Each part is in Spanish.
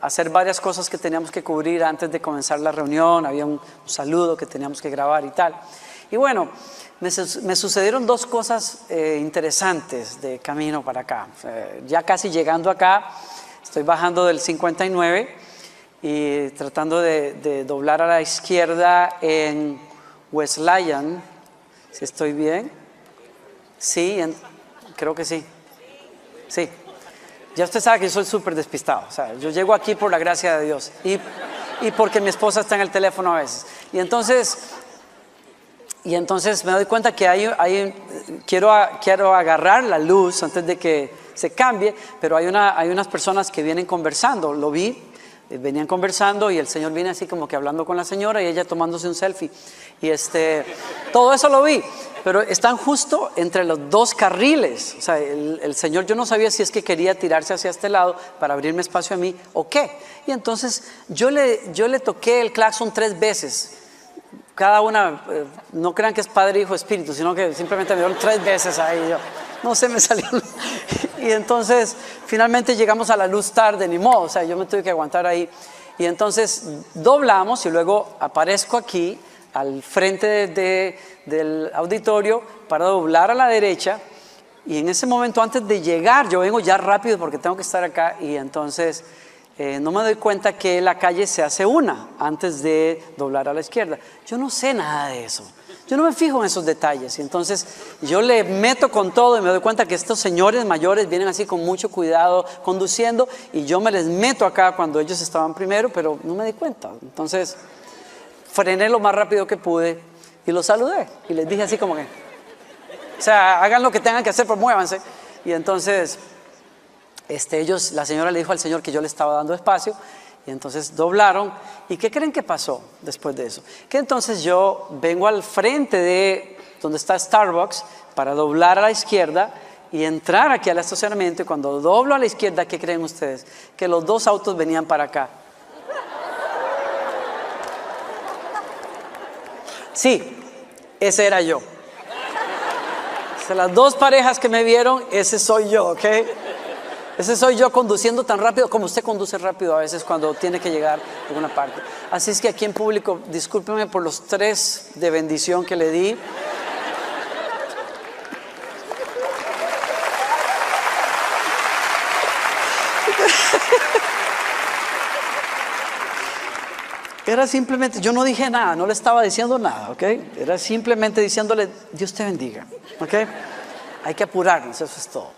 hacer varias cosas que teníamos que cubrir antes de comenzar la reunión, había un saludo que teníamos que grabar y tal. Y bueno, me, sucedieron dos cosas eh, interesantes de camino para acá. ya casi llegando acá, estoy bajando del 59 y tratando de, doblar a la izquierda en West Lyon, si estoy bien. Sí, creo que sí. Sí. Ya usted sabe que yo soy súper despistado. O sea, yo llego aquí por la gracia de Dios y, y, porque mi esposa está en el teléfono a veces. Y entonces, y entonces me doy cuenta que hay, hay, quiero, quiero agarrar la luz antes de que se cambie, pero hay, una, hay unas personas que vienen conversando. Lo vi, eh, venían conversando y el señor viene así como que hablando con la señora y ella tomándose un selfie. Y este, todo eso lo vi pero están justo entre los dos carriles. O sea, el, Señor yo no sabía si es que quería tirarse hacia este lado para abrirme espacio a mí o qué. Y entonces yo le, yo le toqué el claxon tres veces. Cada una, eh, no crean que es Padre, Hijo, Espíritu, sino que simplemente me dieron tres veces ahí. Yo, no sé, me salió. y entonces finalmente llegamos a la luz tarde, ni modo. O sea, yo me tuve que aguantar ahí. Y entonces doblamos y luego aparezco aquí al frente del auditorio para doblar a la derecha y en ese momento antes de llegar, yo vengo ya rápido porque tengo que estar acá y entonces eh, no me doy cuenta que la calle se hace una antes de doblar a la izquierda. Yo no sé nada de eso. Yo no me fijo en esos detalles y entonces yo le meto con todo y me doy cuenta que estos señores mayores vienen así con mucho cuidado conduciendo y yo me les meto acá cuando ellos estaban primero, pero no me di cuenta. Entonces frené lo más rápido que pude y los saludé. Y les dije así como que, o sea, hagan lo que tengan que hacer, pero muévanse. Y entonces, este, ellos, la señora le dijo al Señor que yo le estaba dando espacio. Y entonces doblaron. ¿Y qué creen que pasó después de eso? Que entonces yo vengo al frente de donde está Starbucks para doblar a la izquierda y entrar aquí al estacionamiento. Y cuando doblo a la izquierda, ¿qué creen ustedes? Que los dos autos venían para acá. Sí, ese era yo. las dos parejas que me vieron, ese soy yo, ¿ok? Ese soy yo conduciendo tan rápido como usted conduce rápido a veces cuando tiene que llegar a alguna parte. Así es que aquí en público, discúlpeme por los tres de bendición que le di. Era simplemente, yo no dije nada, no le estaba diciendo nada, ¿ok? Era simplemente diciéndole, Dios te bendiga, ¿ok? Hay que apurarnos, eso es todo.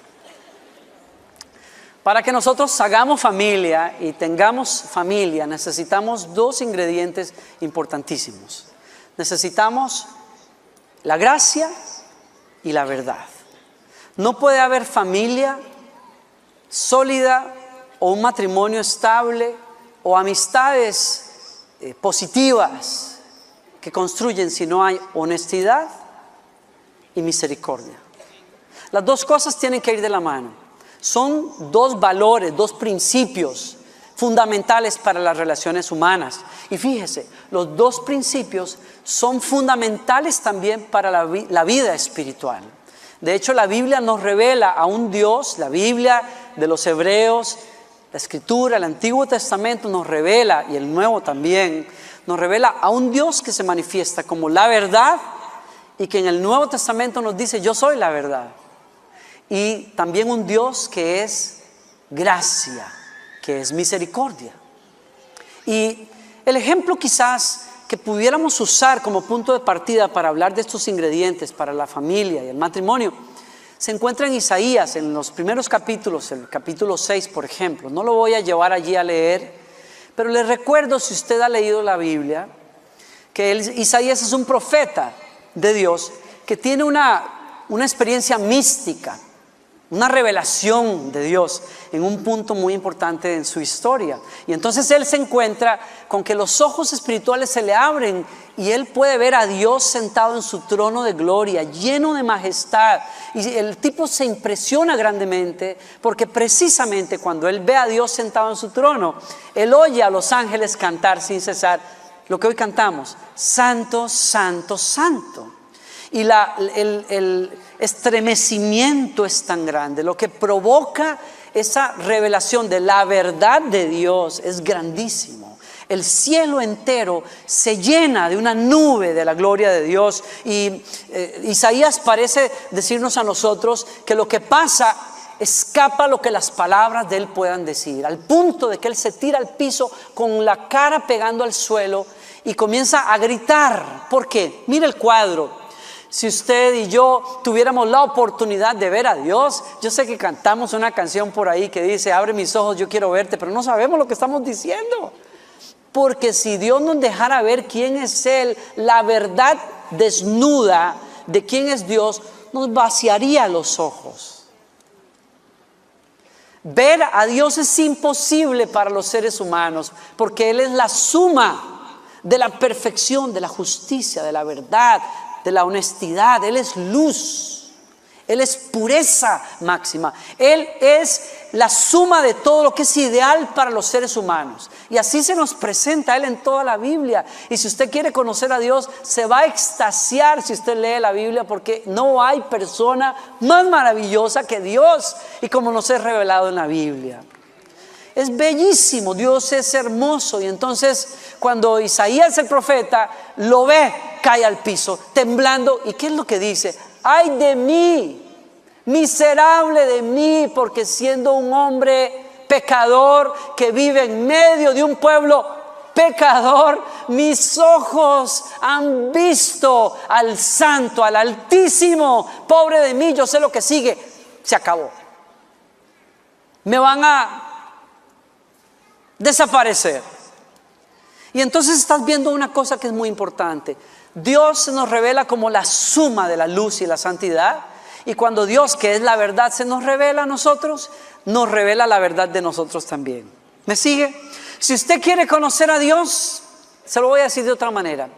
Para que nosotros hagamos familia y tengamos familia, necesitamos dos ingredientes importantísimos. Necesitamos la gracia y la verdad. No puede haber familia sólida o un matrimonio estable o amistades eh, positivas que construyen si no hay honestidad y misericordia. Las dos cosas tienen que ir de la mano. Son dos valores, dos principios fundamentales para las relaciones humanas. Y fíjese, los dos principios son fundamentales también para la, la, vida espiritual. De hecho, la Biblia nos revela a un Dios, la Biblia de los hebreos, la escritura, el Antiguo Testamento nos revela, y el Nuevo también, nos revela a un Dios que se manifiesta como la verdad y que en el Nuevo Testamento nos dice, yo soy la verdad. Y también un Dios que es gracia, que es misericordia. Y el ejemplo quizás que pudiéramos usar como punto de partida para hablar de estos ingredientes para la familia y el matrimonio se encuentra en Isaías, en los primeros capítulos, el capítulo 6, por ejemplo. No lo voy a llevar allí a leer, pero les recuerdo, si usted ha leído la Biblia, que Isaías es un profeta de Dios que tiene una, una experiencia mística. Una revelación de Dios en un punto muy importante en su historia. Y entonces él se encuentra con que los ojos espirituales se le abren y él puede ver a Dios sentado en su trono de gloria, lleno de majestad. Y el tipo se impresiona grandemente porque precisamente cuando él ve a Dios sentado en su trono, él oye a los ángeles cantar sin cesar lo que hoy cantamos, Santo, Santo, Santo. Y la, el estremecimiento es tan grande, lo que provoca esa revelación de la verdad de Dios es grandísimo. El cielo entero se llena de una nube de la gloria de Dios y eh, Isaías parece decirnos a nosotros que lo que pasa escapa lo que las palabras de él puedan decir, al punto de que él se tira al piso con la cara pegando al suelo y comienza a gritar. ¿Por qué? Mira el cuadro si usted y yo tuviéramos la oportunidad de ver a Dios, yo sé que cantamos una canción por ahí que dice, abre mis ojos, yo quiero verte, pero no sabemos lo que estamos diciendo. Porque si Dios nos dejara ver quién es Él, la verdad desnuda de quién es Dios, nos vaciaría los ojos. Ver a Dios es imposible para los seres humanos, porque Él es la suma de la perfección, de la justicia, de la verdad, de la honestidad, Él es luz. Él es pureza máxima. Él es la suma de todo lo que es ideal para los seres humanos. Y así se nos presenta Él en toda la Biblia. Y si usted quiere conocer a Dios, se va a extasiar si usted lee la Biblia, porque no hay persona más maravillosa que Dios y como nos es revelado en la Biblia. Es bellísimo, Dios es hermoso. Y entonces cuando Isaías el profeta lo ve, cae al piso, temblando. ¿Y qué es lo que dice? Ay de mí, miserable de mí, porque siendo un hombre pecador que vive en medio de un pueblo pecador, mis ojos han visto al santo, al altísimo. Pobre de mí, yo sé lo que sigue. Se acabó. Me van a desaparecer. Y entonces estás viendo una cosa que es muy importante. Dios se nos revela como la suma de la luz y la santidad. Y cuando Dios, que es la verdad, se nos revela a nosotros, nos revela la verdad de nosotros también. ¿Me sigue? Si usted quiere conocer a Dios, se lo voy a decir de otra manera.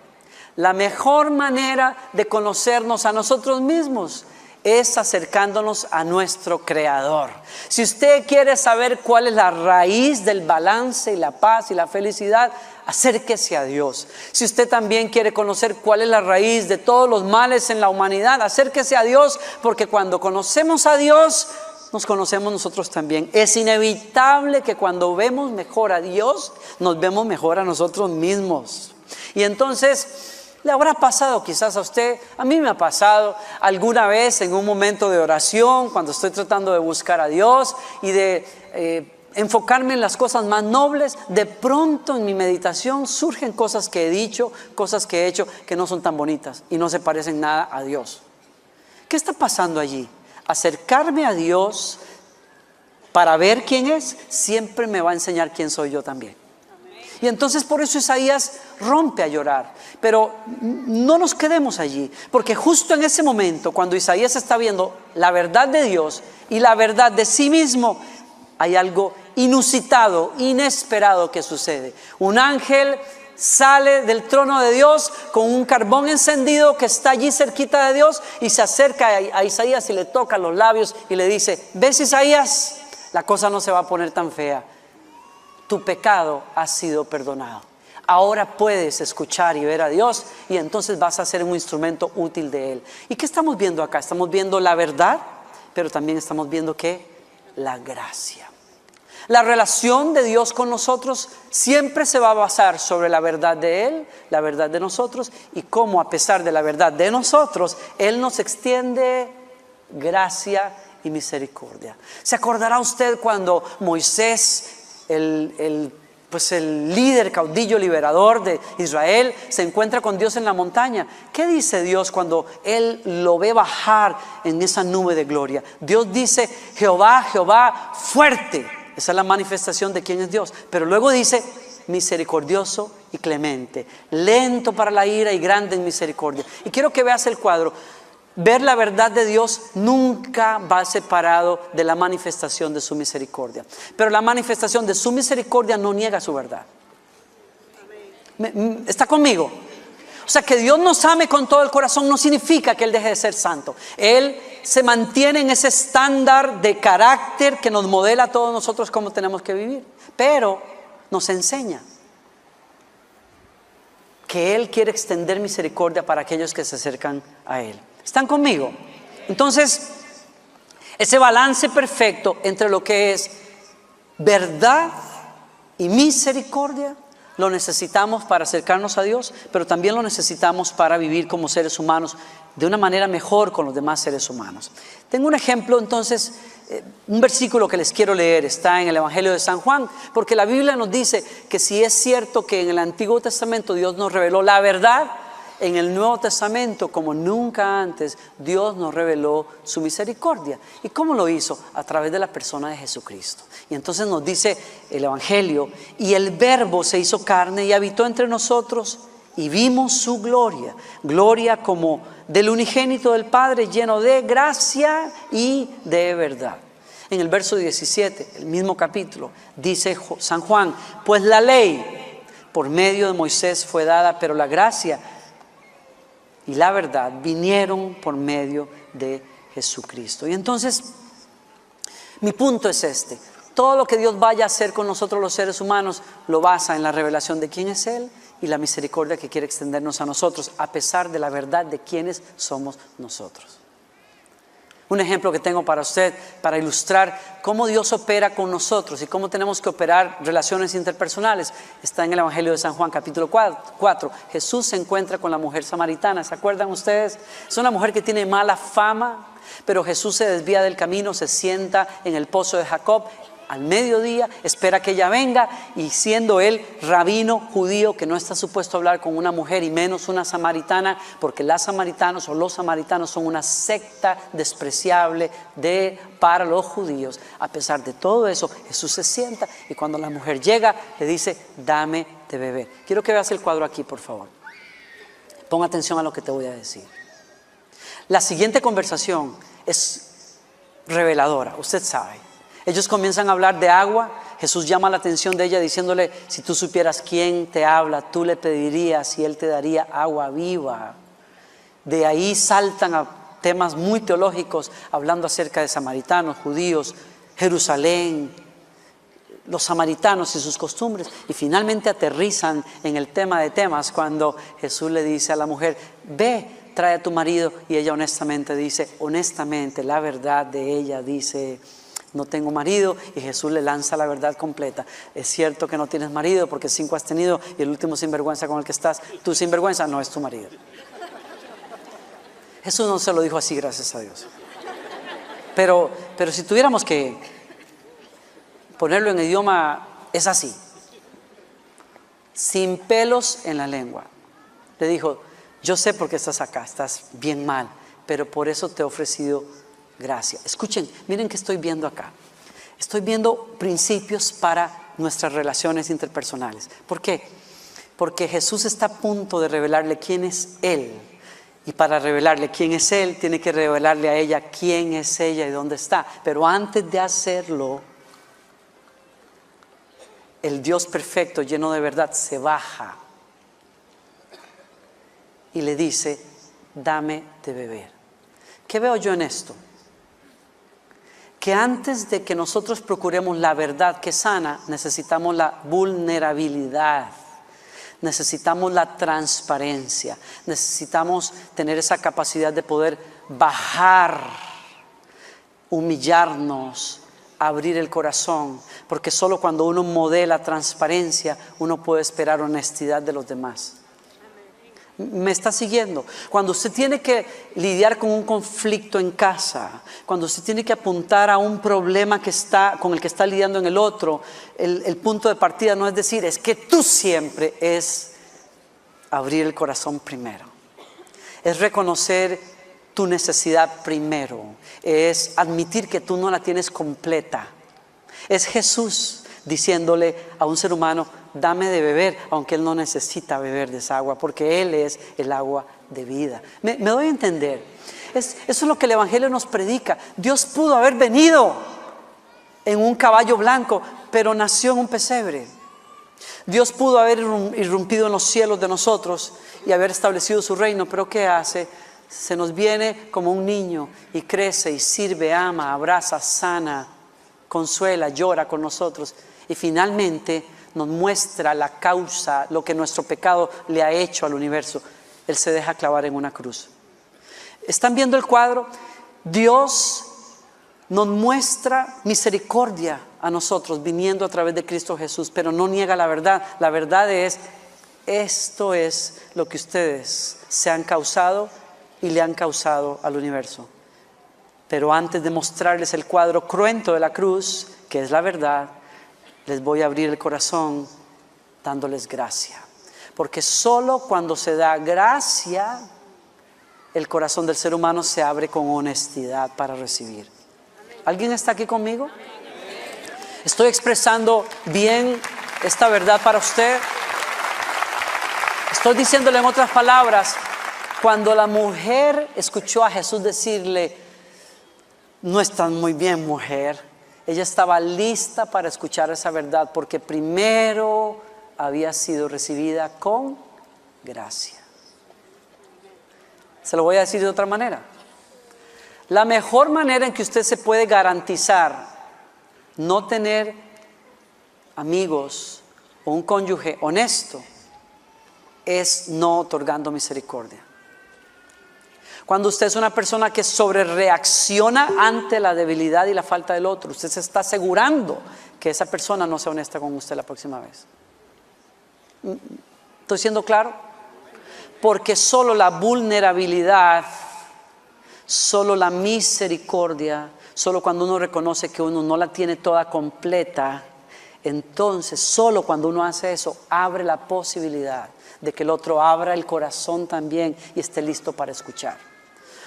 La mejor manera de conocernos a nosotros mismos es acercándonos a nuestro Creador. Si usted quiere saber cuál es la raíz del balance y la paz y la felicidad, acérquese a Dios. Si usted también quiere conocer cuál es la raíz de todos los males en la humanidad, acérquese a Dios, porque cuando conocemos a Dios, nos conocemos nosotros también. Es inevitable que cuando vemos mejor a Dios, nos vemos mejor a nosotros mismos. Y entonces, le habrá pasado quizás a usted, a mí me ha pasado alguna vez en un momento de oración, cuando estoy tratando de buscar a Dios y de eh, enfocarme en las cosas más nobles, de pronto en mi meditación surgen cosas que he dicho, cosas que he hecho que no son tan bonitas y no se parecen nada a Dios. ¿Qué está pasando allí? Acercarme a Dios para ver quién es, siempre me va a enseñar quién soy yo también. Y entonces por eso Isaías rompe a llorar. Pero no nos quedemos allí, porque justo en ese momento, cuando Isaías está viendo la verdad de Dios y la verdad de sí mismo, hay algo inusitado, inesperado que sucede. Un ángel sale del trono de Dios con un carbón encendido que está allí cerquita de Dios y se acerca a Isaías y le toca los labios y le dice, ¿ves Isaías? La cosa no se va a poner tan fea tu pecado ha sido perdonado. Ahora puedes escuchar y ver a Dios y entonces vas a ser un instrumento útil de Él. ¿Y qué estamos viendo acá? Estamos viendo la verdad, pero también estamos viendo que la gracia. La relación de Dios con nosotros siempre se va a basar sobre la verdad de Él, la verdad de nosotros y cómo a pesar de la verdad de nosotros, Él nos extiende gracia y misericordia. ¿Se acordará usted cuando Moisés el, pues el líder, caudillo, liberador de Israel, se encuentra con Dios en la montaña. ¿Qué dice Dios cuando Él lo ve bajar en esa nube de gloria? Dios dice, Jehová, Jehová, fuerte. Esa es la manifestación de quién es Dios. Pero luego dice, misericordioso y clemente, lento para la ira y grande en misericordia. Y quiero que veas el cuadro. Ver la verdad de Dios nunca va separado de la manifestación de su misericordia. Pero la manifestación de su misericordia no niega su verdad. ¿Está conmigo? O sea, que Dios nos ame con todo el corazón no significa que Él deje de ser santo. Él se mantiene en ese estándar de carácter que nos modela a todos nosotros cómo tenemos que vivir. Pero nos enseña que Él quiere extender misericordia para aquellos que se acercan a Él. ¿Están conmigo? Entonces, ese balance perfecto entre lo que es verdad y misericordia lo necesitamos para acercarnos a Dios, pero también lo necesitamos para vivir como seres humanos de una manera mejor con los demás seres humanos. Tengo un ejemplo entonces, eh, un versículo que les quiero leer, está en el Evangelio de San Juan, porque la Biblia nos dice que si es cierto que en el Antiguo Testamento Dios nos reveló la verdad, en el Nuevo Testamento, como nunca antes, Dios nos reveló su misericordia. ¿Y cómo lo hizo? A través de la persona de Jesucristo. Y entonces nos dice el Evangelio, y el Verbo se hizo carne y habitó entre nosotros y vimos su gloria, gloria como del unigénito del Padre, lleno de gracia y de verdad. En el verso 17, el mismo capítulo, dice San Juan, pues la ley por medio de Moisés fue dada, pero la gracia y la verdad vinieron por medio de Jesucristo. Y entonces, mi punto es este. Todo lo que Dios vaya a hacer con nosotros los seres humanos lo basa en la revelación de quién es Él y la misericordia que quiere extendernos a nosotros, a pesar de la verdad de quiénes somos nosotros. Un ejemplo que tengo para usted, para ilustrar cómo Dios opera con nosotros y cómo tenemos que operar relaciones interpersonales, está en el Evangelio de San Juan capítulo 4. Jesús se encuentra con la mujer samaritana, ¿se acuerdan ustedes? Es una mujer que tiene mala fama, pero Jesús se desvía del camino, se sienta en el pozo de Jacob al mediodía, espera que ella venga y siendo él rabino judío que no está supuesto a hablar con una mujer y menos una samaritana, porque las samaritanos o los samaritanos son una secta despreciable de, para los judíos. A pesar de todo eso, Jesús se sienta y cuando la mujer llega le dice, dame de beber. Quiero que veas el cuadro aquí, por favor. Pon atención a lo que te voy a decir. La siguiente conversación es reveladora, usted sabe. Ellos comienzan a hablar de agua. Jesús llama la atención de ella diciéndole, si tú supieras quién te habla, tú le pedirías y él te daría agua viva. De ahí saltan a temas muy teológicos, hablando acerca de samaritanos, judíos, Jerusalén, los samaritanos y sus costumbres. Y finalmente aterrizan en el tema de temas cuando Jesús le dice a la mujer, ve, trae a tu marido. Y ella honestamente dice, honestamente, la verdad de ella dice, no tengo marido y Jesús le lanza la verdad completa. Es cierto que no tienes marido porque cinco has tenido y el último sinvergüenza con el que estás, tu sinvergüenza no es tu marido. Jesús no se lo dijo así, gracias a Dios. Pero, pero si tuviéramos que ponerlo en idioma, es así. Sin pelos en la lengua. Le dijo, yo sé por qué estás acá, estás bien mal, pero por eso te he ofrecido gracia. Escuchen, miren que estoy viendo acá. Estoy viendo principios para nuestras relaciones interpersonales. ¿Por qué? Porque Jesús está a punto de revelarle quién es Él. Y para revelarle quién es Él, tiene que revelarle a ella quién es ella y dónde está. Pero antes de hacerlo, el Dios perfecto, lleno de verdad, se baja y le dice, dame de beber. ¿Qué veo yo en esto? Que antes de que nosotros procuremos la verdad que sana, necesitamos la vulnerabilidad, necesitamos la transparencia, necesitamos tener esa capacidad de poder bajar, humillarnos, abrir el corazón, porque solo cuando uno modela transparencia, uno puede esperar honestidad de los demás. ¿Me está siguiendo? Cuando usted tiene que lidiar con un conflicto en casa, cuando usted tiene que apuntar a un problema que está, con el que está lidiando en el otro, el, el punto de partida no es decir, es que tú siempre es abrir el corazón primero. Es reconocer tu necesidad primero. Es admitir que tú no la tienes completa. Es Jesús diciéndole a un ser humano, dame de beber, aunque Él no necesita beber de esa agua, porque Él es el agua de vida. Me, doy a entender. eso es lo que el Evangelio nos predica. Dios pudo haber venido en un caballo blanco, pero nació en un pesebre. Dios pudo haber irrumpido en los cielos de nosotros y haber establecido su reino, pero ¿qué hace? Se nos viene como un niño y crece y sirve, ama, abraza, sana, consuela, llora con nosotros y finalmente nos muestra la causa, lo que nuestro pecado le ha hecho al universo. Él se deja clavar en una cruz. ¿Están viendo el cuadro? Dios nos muestra misericordia a nosotros viniendo a través de Cristo Jesús, pero no niega la verdad. La verdad es, esto es lo que ustedes se han causado y le han causado al universo. Pero antes de mostrarles el cuadro cruento de la cruz, que es la verdad, les voy a abrir el corazón dándoles gracia. Porque solo cuando se da gracia, el corazón del ser humano se abre con honestidad para recibir. ¿Alguien está aquí conmigo? ¿Estoy expresando bien esta verdad para usted? Estoy diciéndole en otras palabras, cuando la mujer escuchó a Jesús decirle, no estás muy bien mujer, ella estaba lista para escuchar esa verdad porque primero había sido recibida con gracia. Se lo voy a decir de otra manera. La mejor manera en que usted se puede garantizar no tener amigos o un cónyuge honesto es no otorgando misericordia. Cuando usted es una persona que sobre reacciona ante la debilidad y la falta del otro, usted se está asegurando que esa persona no sea honesta con usted la próxima vez. ¿Estoy siendo claro? Porque solo la vulnerabilidad Solo la misericordia, solo cuando uno reconoce que uno no la tiene toda completa, entonces solo cuando uno hace eso abre la posibilidad de que el otro abra el corazón también y esté listo para escuchar.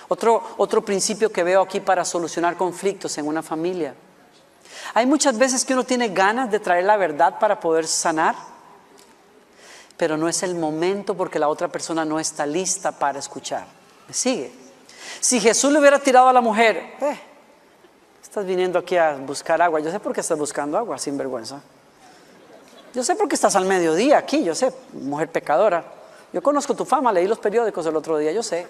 Otro, otro principio que veo aquí para solucionar conflictos en una familia. Hay muchas veces que uno tiene ganas de traer la verdad para poder sanar, pero no es el momento porque la otra persona no está lista para escuchar. ¿Me sigue? Si Jesús le hubiera tirado a la mujer, eh, estás viniendo aquí a buscar agua, yo sé por qué estás buscando agua, sin vergüenza. Yo sé por qué estás al mediodía aquí, yo sé, mujer pecadora. Yo conozco tu fama, leí los periódicos el otro día, yo sé.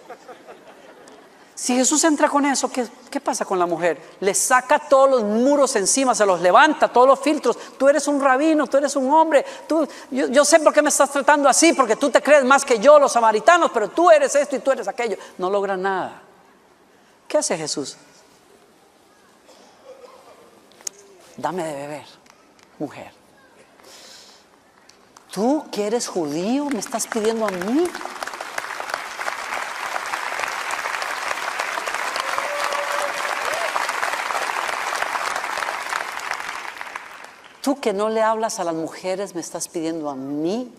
Si Jesús entra con eso, ¿qué, ¿qué, pasa con la mujer? Le saca todos los muros encima, se los levanta, todos los filtros. Tú eres un rabino, tú eres un hombre. Tú, yo, yo, sé por qué me estás tratando así, porque tú te crees más que yo, los samaritanos, pero tú eres esto y tú eres aquello. No logra nada. ¿Qué hace Jesús? Dame de beber, mujer. ¿Tú que eres judío me estás pidiendo a mí? Tú que no le hablas a las mujeres me estás pidiendo a mí,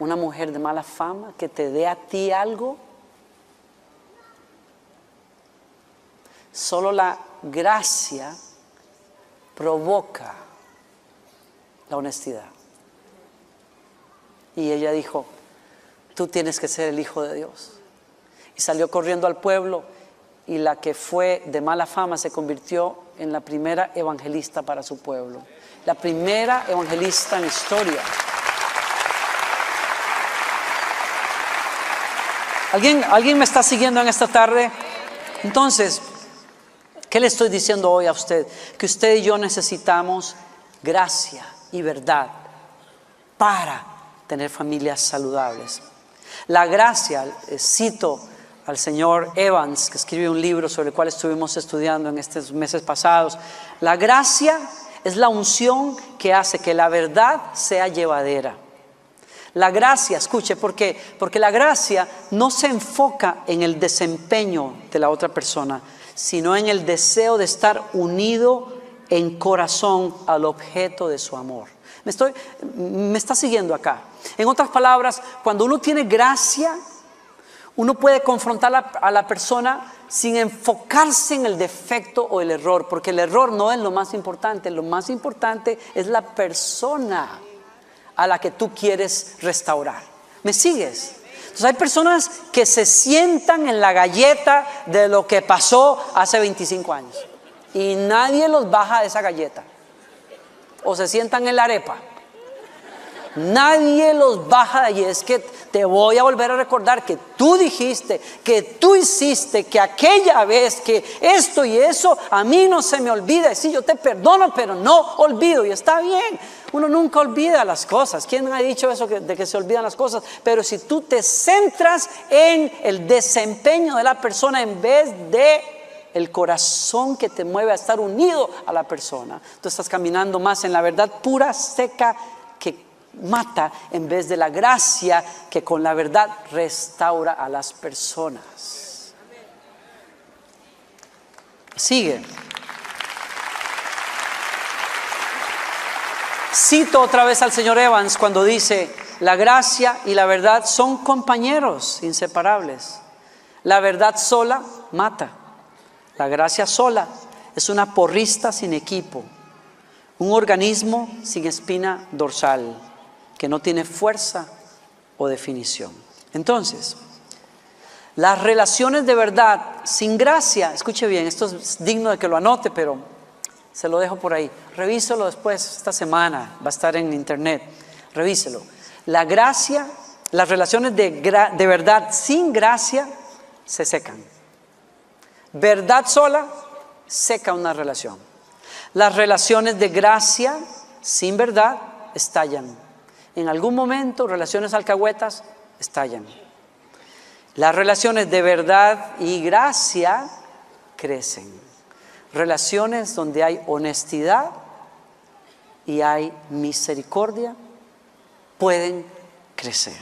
una mujer de mala fama, que te dé a ti algo. Solo la gracia provoca la honestidad. Y ella dijo, tú tienes que ser el Hijo de Dios. Y salió corriendo al pueblo y la que fue de mala fama se convirtió en la primera evangelista para su pueblo. La primera evangelista en historia. ¿Alguien, ¿Alguien me está siguiendo en esta tarde? Entonces, ¿Qué le estoy diciendo hoy a usted? Que usted y yo necesitamos gracia y verdad para tener familias saludables. La gracia, cito al señor Evans, que escribe un libro sobre el cual estuvimos estudiando en estos meses pasados, la gracia es la unción que hace que la verdad sea llevadera. La gracia, escuche, ¿por qué? Porque la gracia no se enfoca en el desempeño de la otra persona, sino en el deseo de estar unido en corazón al objeto de su amor. Me, estoy, me está siguiendo acá. En otras palabras, cuando uno tiene gracia, uno puede confrontar a la persona sin enfocarse en el defecto o el error, porque el error no es lo más importante, lo más importante es la persona a la que tú quieres restaurar. ¿Me sigues? Entonces hay personas que se sientan en la galleta de lo que pasó hace 25 años y nadie los baja de esa galleta. O se sientan en la arepa. Nadie los baja de allí. Es que te voy a volver a recordar que tú dijiste, que tú hiciste, que aquella vez, que esto y eso, a mí no se me olvida. Y sí, yo te perdono, pero no olvido. Y está bien. Uno nunca olvida las cosas. ¿Quién ha dicho eso de que se olvidan las cosas? Pero si tú te centras en el desempeño de la persona en vez de el corazón que te mueve a estar unido a la persona. Tú estás caminando más en la verdad pura, seca, mata en vez de la gracia que con la verdad restaura a las personas. Sigue. Cito otra vez al señor Evans cuando dice, la gracia y la verdad son compañeros inseparables. La verdad sola mata. La gracia sola es una porrista sin equipo, un organismo sin espina dorsal que no tiene fuerza o definición. Entonces, las relaciones de verdad sin gracia, escuche bien, esto es digno de que lo anote, pero se lo dejo por ahí. Revíselo después, esta semana, va a estar en internet. Revíselo. La gracia, las relaciones de, de verdad sin gracia se secan. Verdad sola seca una relación. Las relaciones de gracia sin verdad estallan en algún momento relaciones alcahuetas estallan. Las relaciones de verdad y gracia crecen. Relaciones donde hay honestidad y hay misericordia pueden crecer.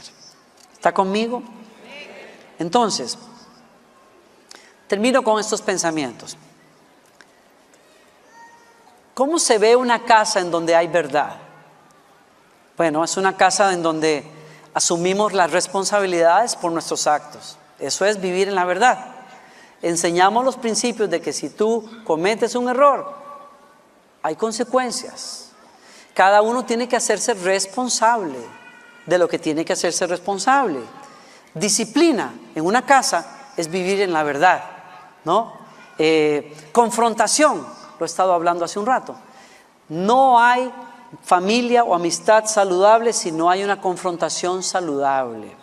¿Está conmigo? Entonces, termino con estos pensamientos. ¿Cómo se ve una casa en donde hay verdad? Bueno, es una casa en donde asumimos las responsabilidades por nuestros actos. Eso es vivir en la verdad. Enseñamos los principios de que si tú cometes un error, hay consecuencias. Cada uno tiene que hacerse responsable de lo que tiene que hacerse responsable. Disciplina en una casa es vivir en la verdad, ¿no? Eh, confrontación, lo he estado hablando hace un rato. No hay familia o amistad saludable si no hay una confrontación saludable.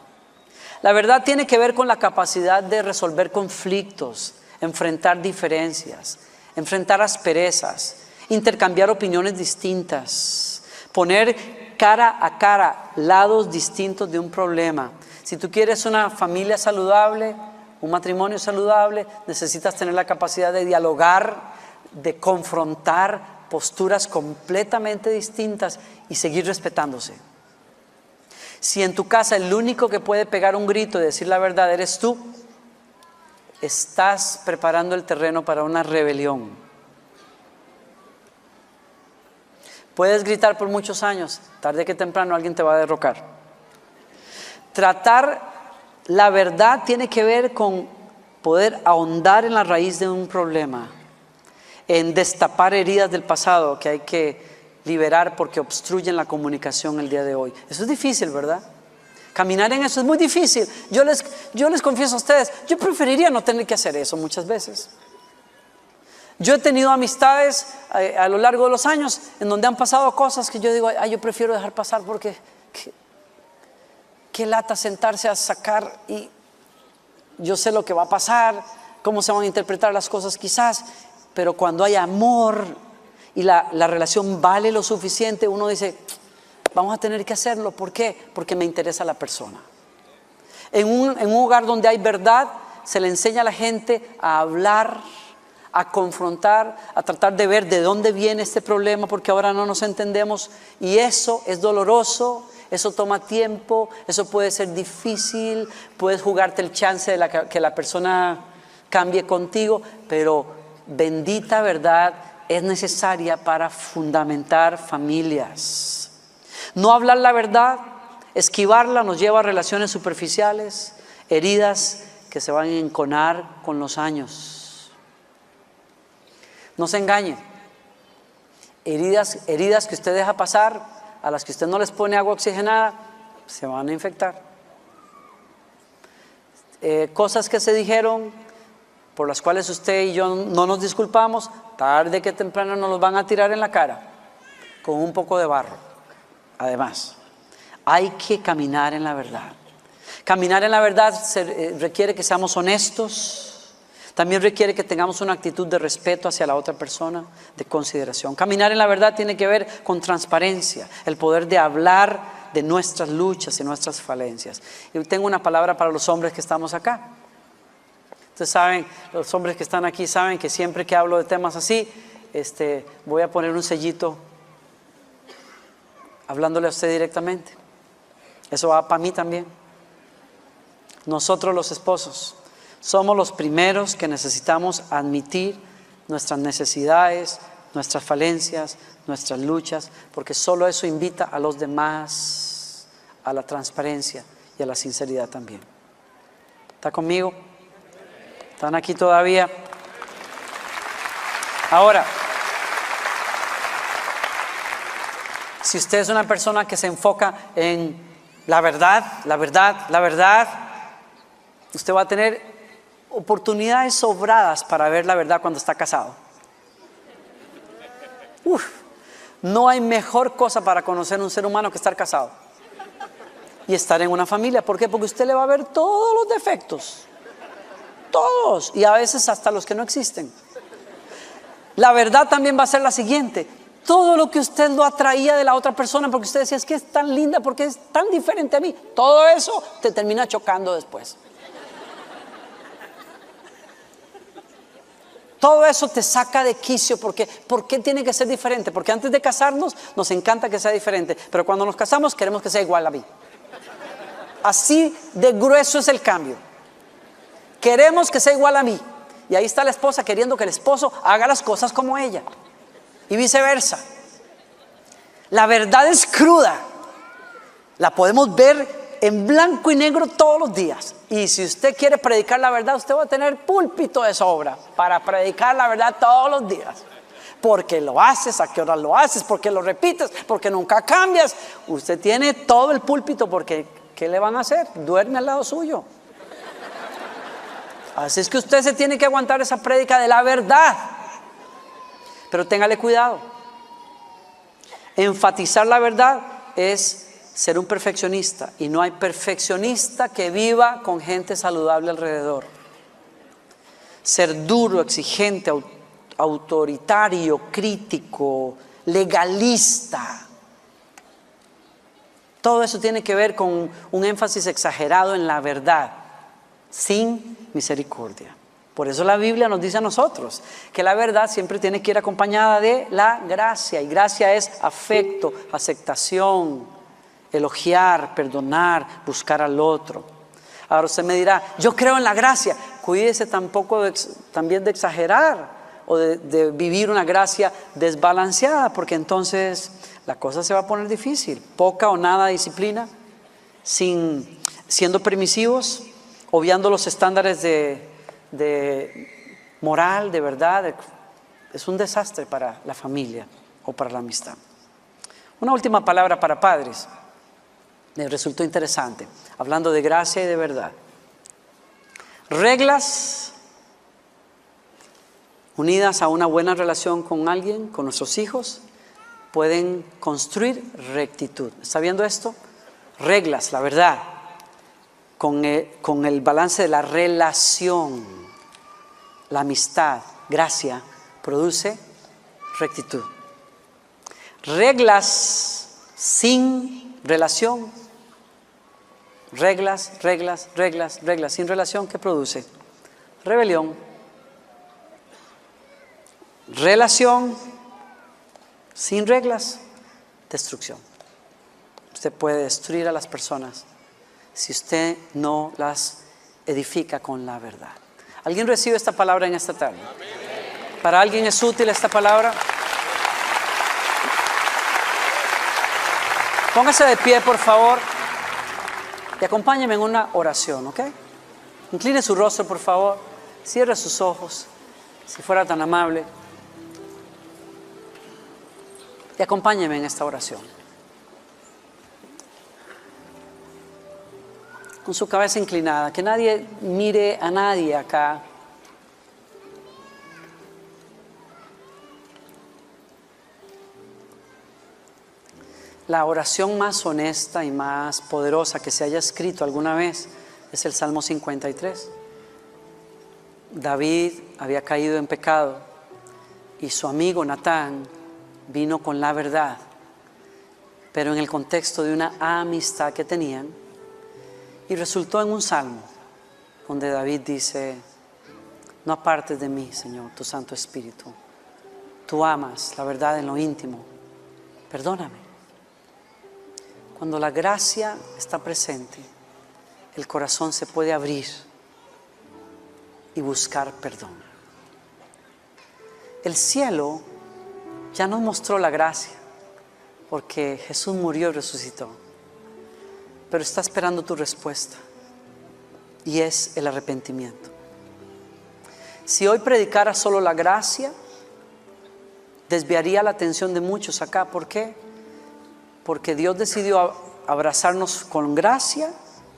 La verdad tiene que ver con la capacidad de resolver conflictos, enfrentar diferencias, enfrentar asperezas, intercambiar opiniones distintas, poner cara a cara lados distintos de un problema. Si tú quieres una familia saludable, un matrimonio saludable, necesitas tener la capacidad de dialogar, de confrontar, posturas completamente distintas y seguir respetándose. Si en tu casa el único que puede pegar un grito y decir la verdad eres tú, estás preparando el terreno para una rebelión. Puedes gritar por muchos años, tarde que temprano alguien te va a derrocar. Tratar la verdad tiene que ver con poder ahondar en la raíz de un problema en destapar heridas del pasado que hay que liberar porque obstruyen la comunicación el día de hoy. Eso es difícil, ¿verdad? Caminar en eso es muy difícil. Yo les, yo les confieso a ustedes, yo preferiría no tener que hacer eso muchas veces. Yo he tenido amistades a, eh, a lo largo de los años en donde han pasado cosas que yo digo, ay, yo prefiero dejar pasar porque qué lata sentarse a sacar y yo sé lo que va a pasar, cómo se van a interpretar las cosas quizás, pero cuando hay amor y la, relación vale lo suficiente, uno dice, vamos a tener que hacerlo. ¿Por qué? Porque me interesa la persona. En un, en un hogar donde hay verdad, se le enseña a la gente a hablar, a confrontar, a tratar de ver de dónde viene este problema, porque ahora no nos entendemos. Y eso es doloroso, eso toma tiempo, eso puede ser difícil, puedes jugarte el chance de que la persona cambie contigo, pero bendita verdad es necesaria para fundamentar familias. No hablar la verdad, esquivarla nos lleva a relaciones superficiales, heridas que se van a enconar con los años. No se engañe. Heridas, heridas que usted deja pasar, a las que usted no les pone agua oxigenada, se van a infectar. eh, cosas que se dijeron por las cuales usted y yo no nos disculpamos, tarde que temprano nos los van a tirar en la cara con un poco de barro. Además, hay que caminar en la verdad. Caminar en la verdad eh, requiere que seamos honestos, también requiere que tengamos una actitud de respeto hacia la otra persona, de consideración. Caminar en la verdad tiene que ver con transparencia, el poder de hablar de nuestras luchas y nuestras falencias. Y tengo una palabra para los hombres que estamos acá. Ustedes saben, los hombres que están aquí saben que siempre que hablo de temas así, este, voy a poner un sellito hablándole a usted directamente. Eso va para mí también. Nosotros los esposos somos los primeros que necesitamos admitir nuestras necesidades, nuestras falencias, nuestras luchas, porque solo eso invita a los demás a la transparencia y a la sinceridad también. ¿Está conmigo? ¿Están aquí todavía? Ahora, si usted es una persona que se enfoca en la verdad, la verdad, la verdad, usted va a tener oportunidades sobradas para ver la verdad cuando está casado. Uf, no hay mejor cosa para conocer un ser humano que estar casado y estar en una familia. ¿Por qué? Porque usted le va a ver todos los defectos, todos, y a veces hasta los que no existen. La verdad también va a ser la siguiente. Todo lo que usted lo atraía de la otra persona, porque usted decía, es que es tan linda, porque es tan diferente a mí, todo eso te termina chocando después. Todo eso te saca de quicio porque ¿por qué tiene que ser diferente? Porque antes de casarnos nos encanta que sea diferente, pero cuando nos casamos queremos que sea igual a mí. Así de grueso es el cambio. Queremos que sea igual a mí. Y ahí está la esposa queriendo que el esposo haga las cosas como ella. Y viceversa. La verdad es cruda. La podemos ver en blanco y negro todos los días. Y si usted quiere predicar la verdad, usted va a tener púlpito de sobra para predicar la verdad todos los días. Porque lo haces, a qué hora lo haces, porque lo repites, porque nunca cambias. Usted tiene todo el púlpito porque ¿qué le van a hacer? Duerme al lado suyo. Así es que usted se tiene que aguantar esa prédica de la verdad. Pero téngale cuidado. Enfatizar la verdad es ser un perfeccionista y no hay perfeccionista que viva con gente saludable alrededor. Ser duro, exigente, autoritario, crítico, legalista. Todo eso tiene que ver con un énfasis exagerado en la verdad, sin misericordia. Por eso la Biblia nos dice a nosotros que la verdad siempre tiene que ir acompañada de la gracia. Y gracia es afecto, aceptación, elogiar, perdonar, buscar al otro. Ahora usted me dirá, yo creo en la gracia. Cuídese tampoco también de exagerar o de, vivir una gracia desbalanceada, porque entonces la cosa se va a poner difícil. Poca o nada disciplina, sin, siendo permisivos, obviando los estándares de, de moral, de verdad. Es un desastre para la familia o para la amistad. Una última palabra para padres me resultó interesante, hablando de gracia y de verdad. Reglas unidas a una buena relación con alguien, con nuestros hijos, pueden construir rectitud. ¿Está viendo esto? Reglas, la verdad, con el, con el balance de la relación, la amistad, gracia, produce rectitud. Reglas sin relación Reglas, reglas, reglas, reglas. Sin relación, ¿qué produce? Rebelión. Relación sin reglas, destrucción. Usted puede destruir a las personas si usted no las edifica con la verdad. ¿Alguien recibe esta palabra en esta tarde? ¿Para alguien es útil esta palabra? Póngase de pie, por favor. Y acompáñeme en una oración, ¿ok? Incline su rostro, por favor. Cierre sus ojos, si fuera tan amable. Y acompáñeme en esta oración. Con su cabeza inclinada, que nadie mire a nadie acá. La oración más honesta y más poderosa que se haya escrito alguna vez es el Salmo 53. David había caído en pecado y su amigo Natán vino con la verdad, pero en el contexto de una amistad que tenían y resultó en un salmo donde David dice, no apartes de mí, Señor, tu Santo Espíritu. Tú amas la verdad en lo íntimo. Perdóname. Cuando la gracia está presente, el corazón se puede abrir y buscar perdón. El cielo ya nos mostró la gracia, porque Jesús murió y resucitó, pero está esperando tu respuesta, y es el arrepentimiento. Si hoy predicara solo la gracia, desviaría la atención de muchos acá. ¿Por qué? porque Dios decidió abrazarnos con gracia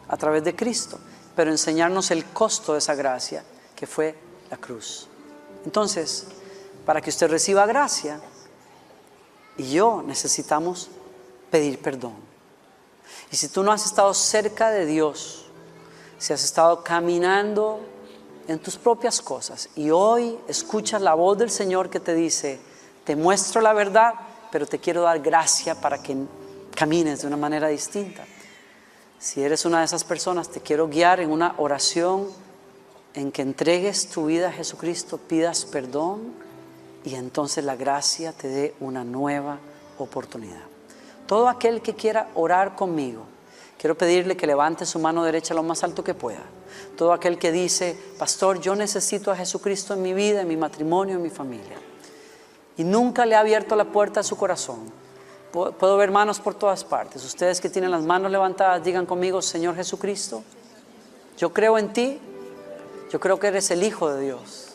a través de Cristo, pero enseñarnos el costo de esa gracia, que fue la cruz. Entonces, para que usted reciba gracia, y yo necesitamos pedir perdón. Y si tú no has estado cerca de Dios, si has estado caminando en tus propias cosas y hoy escuchas la voz del Señor que te dice, te muestro la verdad, pero te quiero dar gracia para que camines de una manera distinta. Si eres una de esas personas, te quiero guiar en una oración en que entregues tu vida a Jesucristo, pidas perdón y entonces la gracia te dé una nueva oportunidad. Todo aquel que quiera orar conmigo, quiero pedirle que levante su mano derecha lo más alto que pueda. Todo aquel que dice, pastor, yo necesito a Jesucristo en mi vida, en mi matrimonio, en mi familia. Y nunca le ha abierto la puerta a su corazón Puedo ver manos por todas partes. Ustedes que tienen las manos levantadas, digan conmigo, Señor Jesucristo, yo creo en ti, yo creo que eres el Hijo de Dios.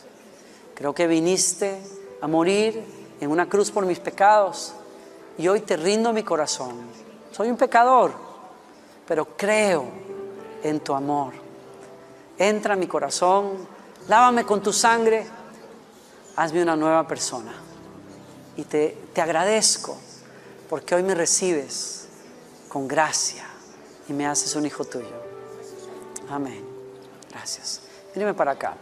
Creo que viniste a morir en una cruz por mis pecados y hoy te rindo mi corazón. Soy un pecador, pero creo en tu amor. Entra en mi corazón, lávame con tu sangre, hazme una nueva persona. Y te, te agradezco porque hoy me recibes con gracia y me haces un hijo tuyo. Amén. Gracias. Míreme para acá.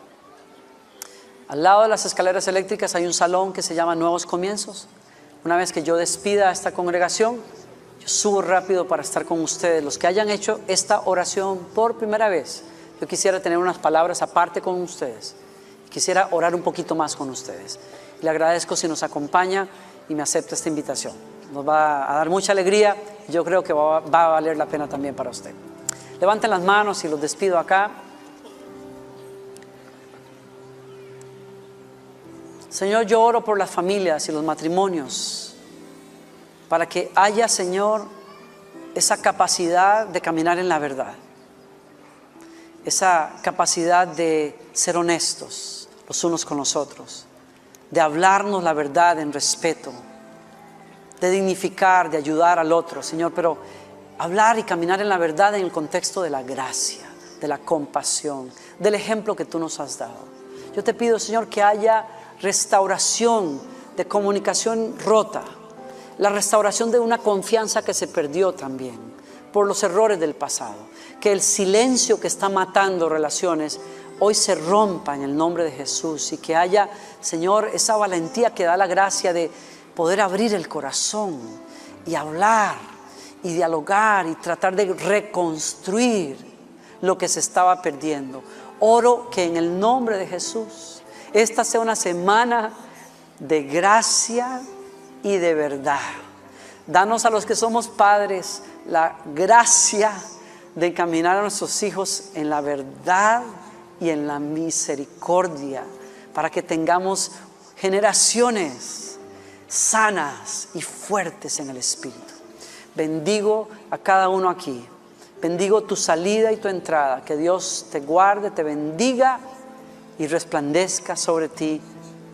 Al lado de las escaleras eléctricas hay un salón que se llama Nuevos Comienzos. Una vez que yo despida a esta congregación, yo subo rápido para estar con ustedes. Los que hayan hecho esta oración por primera vez, yo quisiera tener unas palabras aparte con ustedes. Quisiera orar un poquito más con ustedes. Le agradezco si nos acompaña y me acepta esta invitación nos va a dar mucha alegría. Yo creo que va, a valer la pena también para usted. Levanten las manos y los despido acá. Señor, yo oro por las familias y los matrimonios, para que haya, Señor, esa capacidad de caminar en la verdad, esa capacidad de ser honestos los unos con los otros, de hablarnos la verdad en respeto, de dignificar, de ayudar al otro, Señor, pero hablar y caminar en la verdad en el contexto de la gracia, de la compasión, del ejemplo que tú nos has dado. Yo te pido, Señor, que haya restauración de comunicación rota, la restauración de una confianza que se perdió también por los errores del pasado, que el silencio que está matando relaciones hoy se rompa en el nombre de Jesús y que haya, Señor, esa valentía que da la gracia de poder abrir el corazón y hablar y dialogar y tratar de reconstruir lo que se estaba perdiendo. Oro que en el nombre de Jesús esta sea una semana de gracia y de verdad. Danos a los que somos padres la gracia de encaminar a nuestros hijos en la verdad y en la misericordia para que tengamos generaciones sanas y fuertes en el Espíritu. Bendigo a cada uno aquí. Bendigo tu salida y tu entrada. Que Dios te guarde, te bendiga y resplandezca sobre ti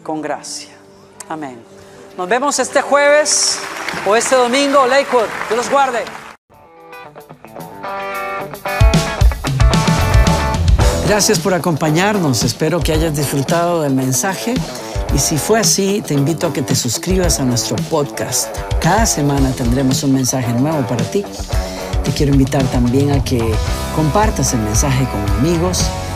con gracia. Amén. Nos vemos este jueves o este domingo, Lakewood. Dios los guarde. Gracias por acompañarnos. Espero que hayas disfrutado del mensaje. Y si fue así, te invito a que te suscribas a nuestro podcast. Cada semana tendremos un mensaje nuevo para ti. Te quiero invitar también a que compartas el mensaje con amigos